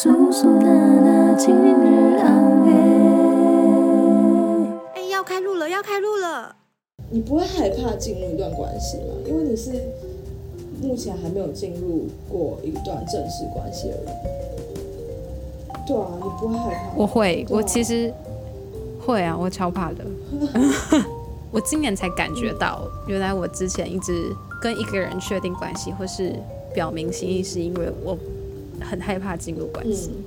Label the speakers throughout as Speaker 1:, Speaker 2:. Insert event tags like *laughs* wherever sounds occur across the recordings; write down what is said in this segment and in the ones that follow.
Speaker 1: 叔叔娜娜今日安慰。
Speaker 2: 哎，要开录了，要开录了！
Speaker 3: 你不会害怕进入一段关系吗？因为你是目前还没有进入过一段正式关系的人。对啊，你不会害怕？
Speaker 4: 我会，
Speaker 3: 啊
Speaker 4: 我其实会啊，我超怕的。*laughs* 我今年才感觉到，原来我之前一直跟一个人确定关系，或是表明心意，是因为我很害怕进入关系。
Speaker 3: 嗯，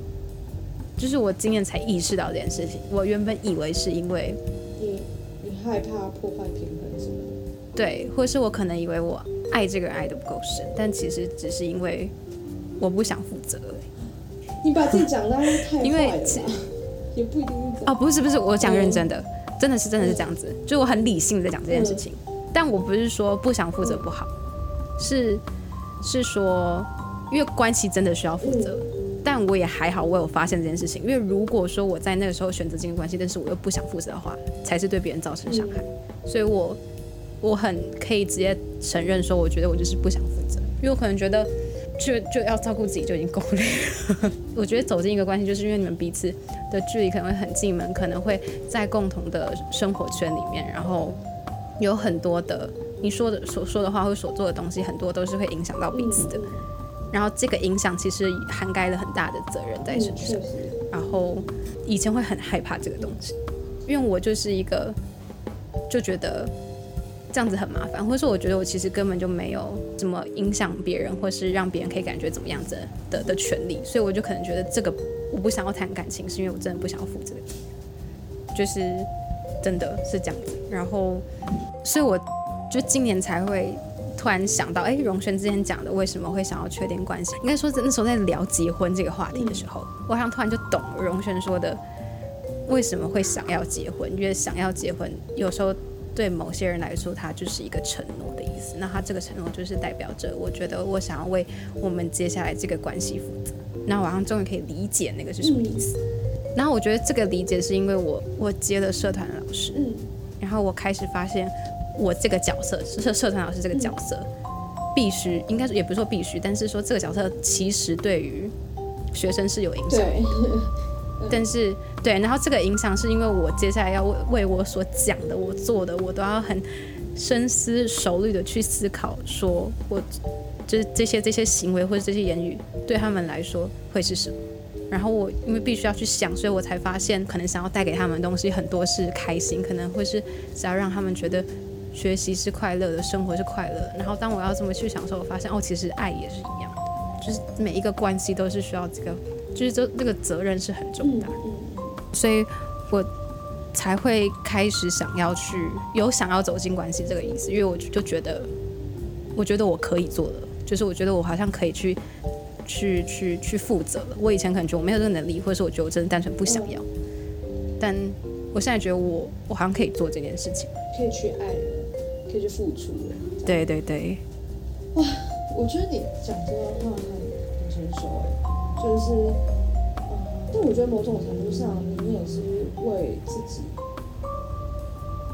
Speaker 4: 就是我今年才意识到这件事情。我原本以为是因为
Speaker 3: 你你害怕破坏平衡是吗？
Speaker 4: 对，或是我可能以为我爱这个人爱的不够深，但其实只是因为我不想负责。
Speaker 3: 你把自己讲的太
Speaker 4: 因为？
Speaker 3: 也不一定是
Speaker 4: 哦，不是不是，我讲认真的，真的是真的是这样子，就我很理性的在讲这件事情，但我不是说不想负责不好，是是说，因为关系真的需要负责，但我也还好，我有发现这件事情，因为如果说我在那个时候选择进入关系，但是我又不想负责的话，才是对别人造成伤害，所以我我很可以直接承认说，我觉得我就是不想负责，因为我可能觉得。就就要照顾自己就已经够累了。我觉得走进一个关系，就是因为你们彼此的距离可能会很近，你们可能会在共同的生活圈里面，然后有很多的你说的所说的话或所做的东西，很多都是会影响到彼此的。然后这个影响其实涵盖了很大的责任在身上。
Speaker 3: 嗯，
Speaker 4: 然后以前会很害怕这个东西，因为我就是一个就觉得这样子很麻烦，或者说我觉得我其实根本就没有怎么影响别人，或是让别人可以感觉怎么样子的的权利，所以我就可能觉得这个我不想要谈感情，是因为我真的不想要负这个责任，就是真的是这样子。然后，所以我就今年才会。突然想到，哎，荣轩之前讲的为什么会想要确定关系？应该说那时候在聊结婚这个话题的时候，我好像突然就懂荣轩说的为什么会想要结婚，因为想要结婚，有时候对某些人来说，它就是一个承诺的意思。那他这个承诺就是代表着，我觉得我想要为我们接下来这个关系负责。那我好像终于可以理解那个是什么意思。然后我觉得这个理解是因为我我接了社团的老师，
Speaker 3: 嗯
Speaker 4: 然后我开始发现我这个角色，社社团老师这个角色，必须应该也不是说必须，但是说这个角色其实对于学生是有影响的。但是对，然后这个影响是因为我接下来要为为我所讲的、我做的，我都要很深思熟虑的去思考，说我就是这些这些行为或者这些言语对他们来说会是什么。然后我因为必须要去想，所以我才发现，可能想要带给他们的东西很多是开心，可能会是只要让他们觉得学习是快乐的，生活是快乐的。然后当我要这么去想的时候，我发现哦，其实爱也是一样的，就是每一个关系都是需要这个，就是这这个责任是很重大的。所以我才会开始想要去有想要走进关系这个意思，因为我就就觉得，我觉得我可以做的，就是我觉得我好像可以去去去去负责了。我以前可能觉得我没有这个能力，或者是我觉得我真的单纯不想要，但我现在觉得我我好像可以做这件事情。
Speaker 3: 可以去爱了，可以去付出了。
Speaker 4: 对对对，哇
Speaker 3: 我觉得你讲这段话很很成熟哎，就是，嗯，但我觉得某种程度上，你也是为自己，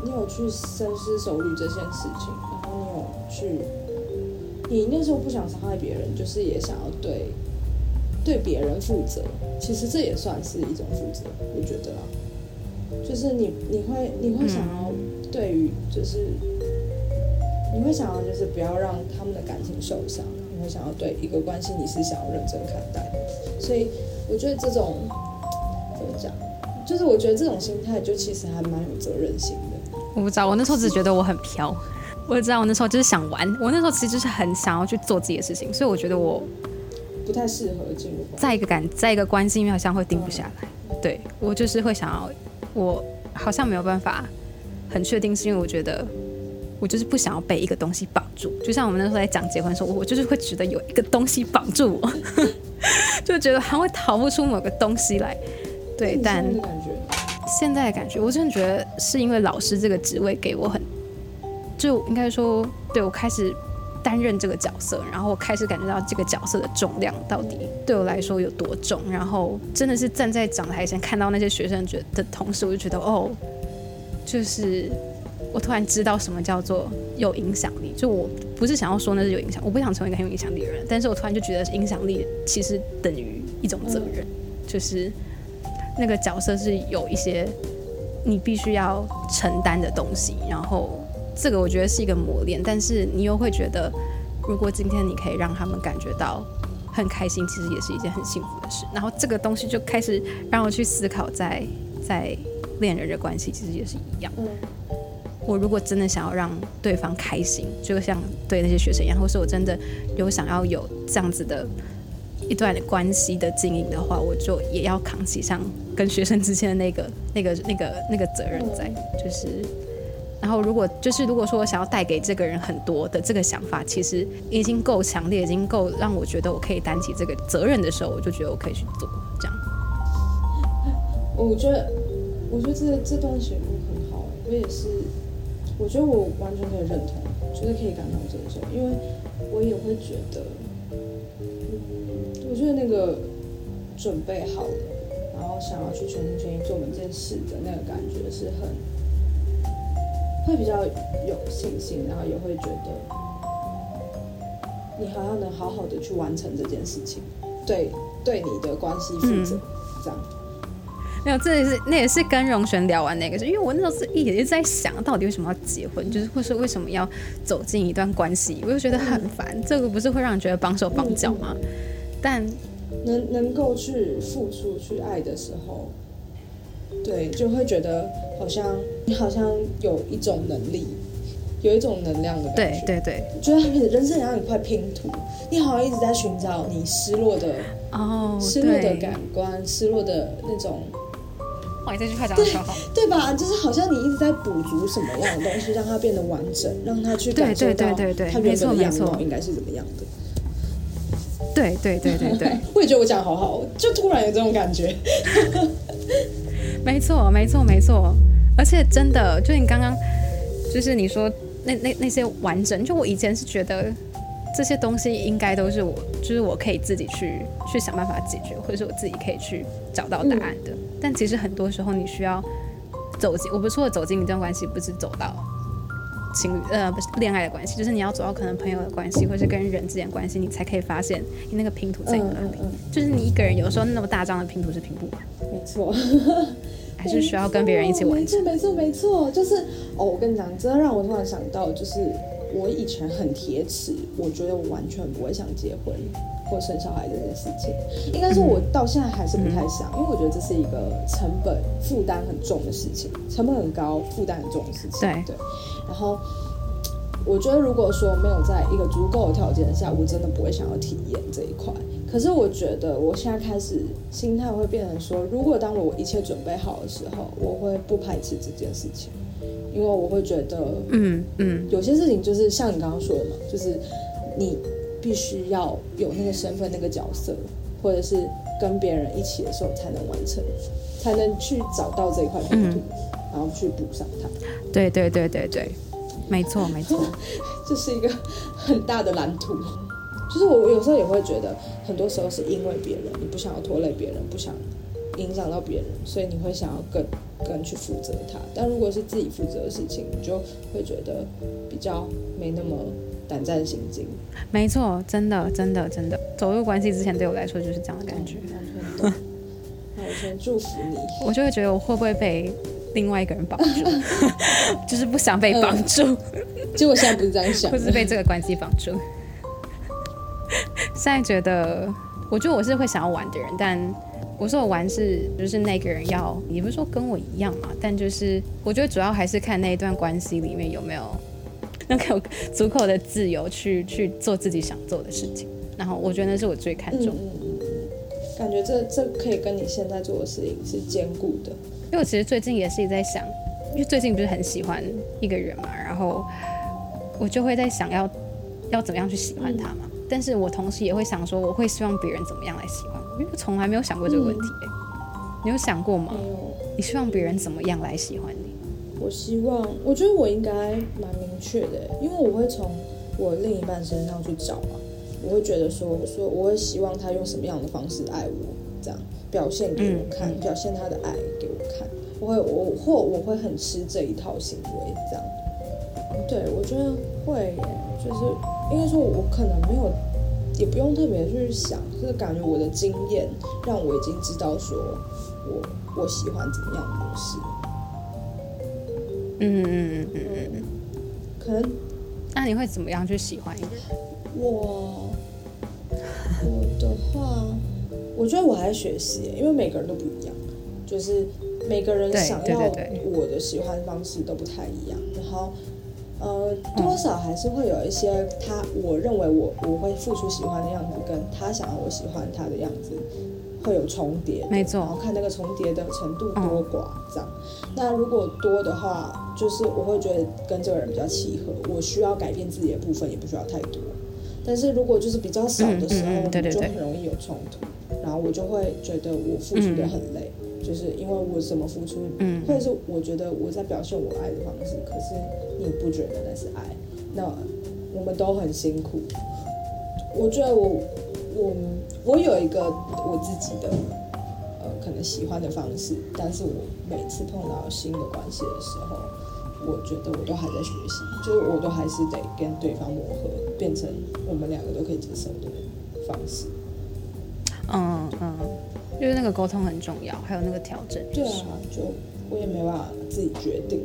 Speaker 3: 你有去深思熟虑这件事情，然后你有去，你那时候不想伤害别人，就是也想要对对别人负责，其实这也算是一种负责，我觉得啊，就是你你会你会想要对于就是。你会想要就是不要让他们的感情受伤，你会想要对一个关系你是想要认真看待的，所以我觉得这种怎么讲，就是我觉得这种心态就其实还蛮有责任心的。
Speaker 4: 我不知道，我那时候只觉得我很飘。我也知道我那时候就是想玩，我那时候其实就是很想要去做自己的事情，所以我觉得我
Speaker 3: 不太适合进入关系。
Speaker 4: 在一个感，在一个关系因为好像会定不下来。对我就是会想要，我好像没有办法很确定，是因为我觉得我就是不想要被一个东西绑住。就像我们那时候在讲结婚的时候，我我就是会觉得有一个东西绑住我，*laughs* 就觉得还会逃不出某个东西来。对，但
Speaker 3: 现在的感觉，
Speaker 4: 我真的觉得是因为老师这个职位给我很，就应该说，对我开始担任这个角色，然后我开始感觉到这个角色的重量到底对我来说有多重，然后真的是站在讲台前看到那些学生觉的同时，我就觉得哦，就是我突然知道什么叫做有影响力。就我不是想要说那是有影响，我不想成为一个很有影响力的人，但是我突然就觉得影响力其实等于一种责任，就是那个角色是有一些你必须要承担的东西，然后这个我觉得是一个磨练，但是你又会觉得，如果今天你可以让他们感觉到。很开心，其实也是一件很幸福的事。然后这个东西就开始让我去思考，在在恋人的关系，其实也是一样。
Speaker 3: 嗯
Speaker 4: 我如果真的想要让对方开心，就像对那些学生一样，或是我真的有想要有这样子的一段关系的经营的话，我就也要扛起像跟学生之间的那个、那个、那个、那个责任在，就是。然后，如果就是如果说我想要带给这个人很多的这个想法，其实已经够强烈，已经够让我觉得我可以担起这个责任的时候，我就觉得我可以去做这样。
Speaker 3: 我觉得，我觉得这这段写录很好，我也是，我觉得我完全可以认同，觉得可以感同身受，因为我也会觉得，我觉得那个准备好了，然后想要去全心全意做每件事的那个感觉是很，会比较有信心，然后也会觉得，你好像能好好的去完成这件事情，对对你的关系负责，这样。
Speaker 4: 没有，这也是那也是跟荣璇聊完那个事，因为我那时候是一直在想到底为什么要结婚，就是或是为什么要走进一段关系，我就觉得很烦。这个不是会让人觉得绑手绑脚吗？但
Speaker 3: 能能够去付出、去爱的时候，对，就会觉得好像你好像有一种能力，有一种能量的感觉。
Speaker 4: 对对对，
Speaker 3: 觉得人生像一块拼图，你好像一直在寻找你失落的、
Speaker 4: 哦，
Speaker 3: 失落的感官、失落的那种，
Speaker 4: 哇，你这句话讲的超好。
Speaker 3: 对吧？就是好像你一直在补足什么样的东西，让它变得完整，让它去感受
Speaker 4: 对对
Speaker 3: 到
Speaker 4: 对对对
Speaker 3: 它原本的样貌应该是怎么样的。
Speaker 4: 对对对对对，*laughs*
Speaker 3: 我也觉得我讲得好好，就突然有这种感觉。*laughs*
Speaker 4: 没错没错没错，而且真的，就你刚刚就是你说那那那些完整，就我以前是觉得这些东西应该都是我，就是我可以自己去去想办法解决，或者是我自己可以去找到答案的。但其实很多时候你需要走进，我不是说走进一段关系，不是走到情侣呃不是恋爱的关系，就是你要走到可能朋友的关系，或是跟人之间关系，你才可以发现你那个拼图在哪里。就是你一个人有时候那么大张的拼图是拼不完，
Speaker 3: 嗯，没错。*laughs*
Speaker 4: 还是需要跟别人一起完成。
Speaker 3: 没错，没错，没错，就是哦，我跟你讲，真的让我突然想到，就是我以前很铁齿，我觉得我完全不会想结婚或生小孩这件事情。应该说，我到现在还是不太想，因为我觉得这是一个成本负担很重的事情，成本很高，负担很重的事情。
Speaker 4: 对
Speaker 3: 对，然后。我觉得，如果说没有在一个足够的条件下，我真的不会想要体验这一块。可是我觉得，我现在开始心态会变成说，如果当我一切准备好的时候，我会不排斥这件事情，因为我会觉得，
Speaker 4: 嗯嗯，
Speaker 3: 有些事情就是像你刚刚说的嘛，就是你必须要有那个身份、那个角色，或者是跟别人一起的时候才能完成，才能去找到这一块拼图，然后去补上它。
Speaker 4: 对对对对对，没错没错。*laughs*
Speaker 3: 这是一个很大的蓝图。就是我我有时候也会觉得，很多时候是因为别人，你不想要拖累别人，不想影响到别人，所以你会想要更更去负责他。但如果是自己负责的事情，你就会觉得比较没那么胆战心惊。
Speaker 4: 没错，真的真的真的，走入关系之前对我来说就是这样的感觉。*laughs*
Speaker 3: 那我先祝福你。
Speaker 4: 我就会觉得我会不会被另外一个人绑住，*laughs* 就是不想被绑住，
Speaker 3: 结果现在不是这样想
Speaker 4: 或，是被这个关系绑住。现在觉得，我觉得我是会想要玩的人，但我说我玩是就是那个人要，也不是说跟我一样嘛，但就是我觉得主要还是看那一段关系里面有没有能够有足够的自由去去做自己想做的事情。然后我觉得那是我最看
Speaker 3: 嗯
Speaker 4: 重的。
Speaker 3: 感觉这这可以跟你现在做的事情是兼顾的。
Speaker 4: 因为我其实最近也是一直在想，因为最近不是很喜欢一个人嘛，然后我就会在想要要怎么样去喜欢他嘛。但是我同时也会想说，我会希望别人怎么样来喜欢我，因为我从来没有想过这个问题、欸你有想过吗？你希望别人怎么样来喜欢你？
Speaker 3: 我希望，我觉得我应该蛮明确的，因为我会从我另一半身上去找嘛。我会觉得说，说我会希望他用什么样的方式爱我，这样表现给我看，
Speaker 4: 嗯
Speaker 3: 表现他的爱给我看。我会，我或我会很吃这一套行为，这样。对，我觉得会耶，就是应该说，我可能没有，也不用特别去想，就是感觉我的经验让我已经知道说我我喜欢怎么样的模式，
Speaker 4: 嗯嗯嗯嗯嗯。
Speaker 3: 嗯，可能
Speaker 4: 那你会怎么样去喜欢一个人？
Speaker 3: 我我的话，我觉得我还在学习，因为每个人都不一样，就是每个人想要我的喜欢方式都不太一样，然后呃，多少还是会有一些他我认为我我会付出喜欢的样子，跟他想要我喜欢他的样子会有重叠，
Speaker 4: 没错
Speaker 3: 然后看那个重叠的程度多寡这样。那如果多的话，就是我会觉得跟这个人比较契合，我需要改变自己的部分也不需要太多。但是如果就是比较少的时候，
Speaker 4: 嗯嗯嗯对对对
Speaker 3: 就很容易有冲突，然后我就会觉得我付出的很累，就是因为我怎么付出，
Speaker 4: 嗯
Speaker 3: 或者是我觉得我在表现我爱的方式，可是你不觉得那是爱，那我们都很辛苦。我觉得我我我有一个我自己的呃可能喜欢的方式，但是我每次碰到新的关系的时候，我觉得我都还在学习，就是我都还是得跟对方磨合，变成我们两个都可以接受的方式。
Speaker 4: 嗯嗯，就是那个沟通很重要，还有那个调整。
Speaker 3: 对啊，就我也没办法自己决定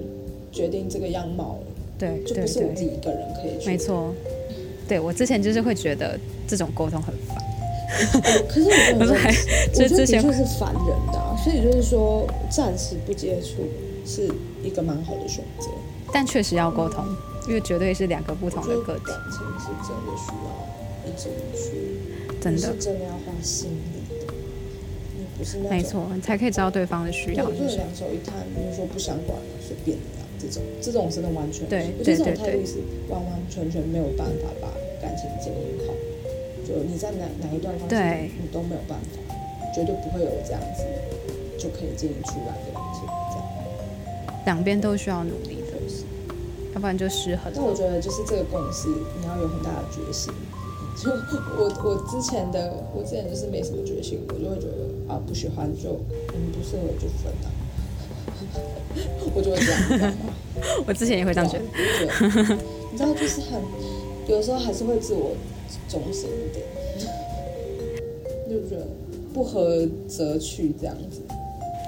Speaker 3: 决定这个样貌，
Speaker 4: 对对
Speaker 3: 就不是我自己，一个人可以去。
Speaker 4: 没。错。对我之前就是会觉得这种沟通很烦，*laughs*
Speaker 3: 可是我觉得很
Speaker 4: 我
Speaker 3: 觉得
Speaker 4: 前
Speaker 3: 确是烦人的、啊，所以就是说暂时不接触是一个蛮好的选择。
Speaker 4: 但确实要沟通，因为绝对是两个不同的个体
Speaker 3: 感，情是真的需要一直去，
Speaker 4: 真的
Speaker 3: 是真的要花心力的，你不是那种
Speaker 4: 没错，你才可以知道对方的需
Speaker 3: 对，
Speaker 4: 要
Speaker 3: 就是。两手一摊，比如说不想管了，随便你啊，这种这种真的完全，
Speaker 4: 对
Speaker 3: 我觉得这种
Speaker 4: 对对对
Speaker 3: 态度是完完全全没有办法把感情经营好。就你在哪哪一段关系你都没有办法，绝对不会有这样子就可以经营出来的感情，这样
Speaker 4: 两边都需要努力的，
Speaker 3: 就是。
Speaker 4: 要不然就失衡了。
Speaker 3: 但我觉得就是这个共识，你要有很大的决心。就我我之前的我之前就是没什么决心，我就会觉得啊不喜欢就嗯不适合就分啊，*laughs* 我就会这样？*laughs*
Speaker 4: 我之前也会这样觉得。
Speaker 3: 你知道，就是很有时候还是会自我中心一点，就觉得不合则去这样子。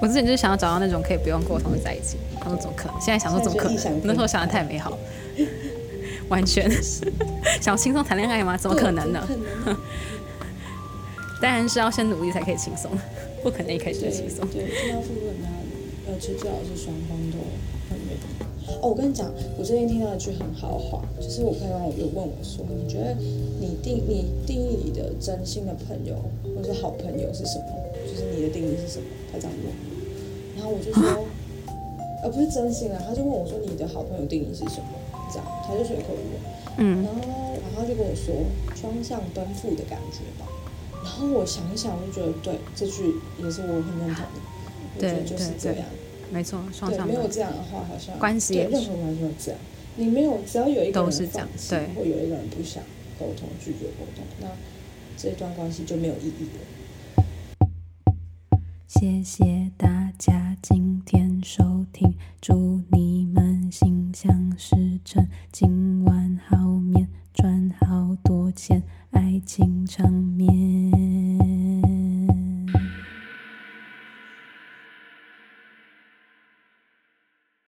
Speaker 4: 我之前就是想要找到那种可以不用沟通的在一起，他说怎么可能？现在想说怎么可？能那时候想的太美好，*laughs* 完全 *laughs* 想要轻松谈恋爱吗？怎么可能呢？*laughs* 当然是要先努力才可以轻松，*laughs* 不可能一开始就轻松。
Speaker 3: 对，就要付出很大的努力，而且最好是双方都很愿意。哦，我跟你讲，我最近听到一句很好话，就是我朋友有问我说，你觉得你定你定义你的真心的朋友或是好朋友是什么？就是你的定义是什么？他这样问我，然后我就说，呃，不是真心啊，他就问我说你的好朋友定义是什么？这样，他就随口问。
Speaker 4: 嗯
Speaker 3: 然后，然后他就跟我说双向奔赴的感觉吧。然后我想一想，我就觉得对，这句也是我很认同的。我觉得
Speaker 4: 对
Speaker 3: 就是这样。
Speaker 4: 没错，双，向奔
Speaker 3: 没有这样的话，好像
Speaker 4: 关系也
Speaker 3: 任何关系都这样。你没有，只要有一个人
Speaker 4: 都是这样
Speaker 3: 放弃
Speaker 4: 对
Speaker 3: 或有一个人不想沟通、拒绝沟通，那这段关系就没有意义了。
Speaker 1: 谢谢大家今天收听，祝你们心想事成，今晚好眠，赚好多钱，爱情长眠。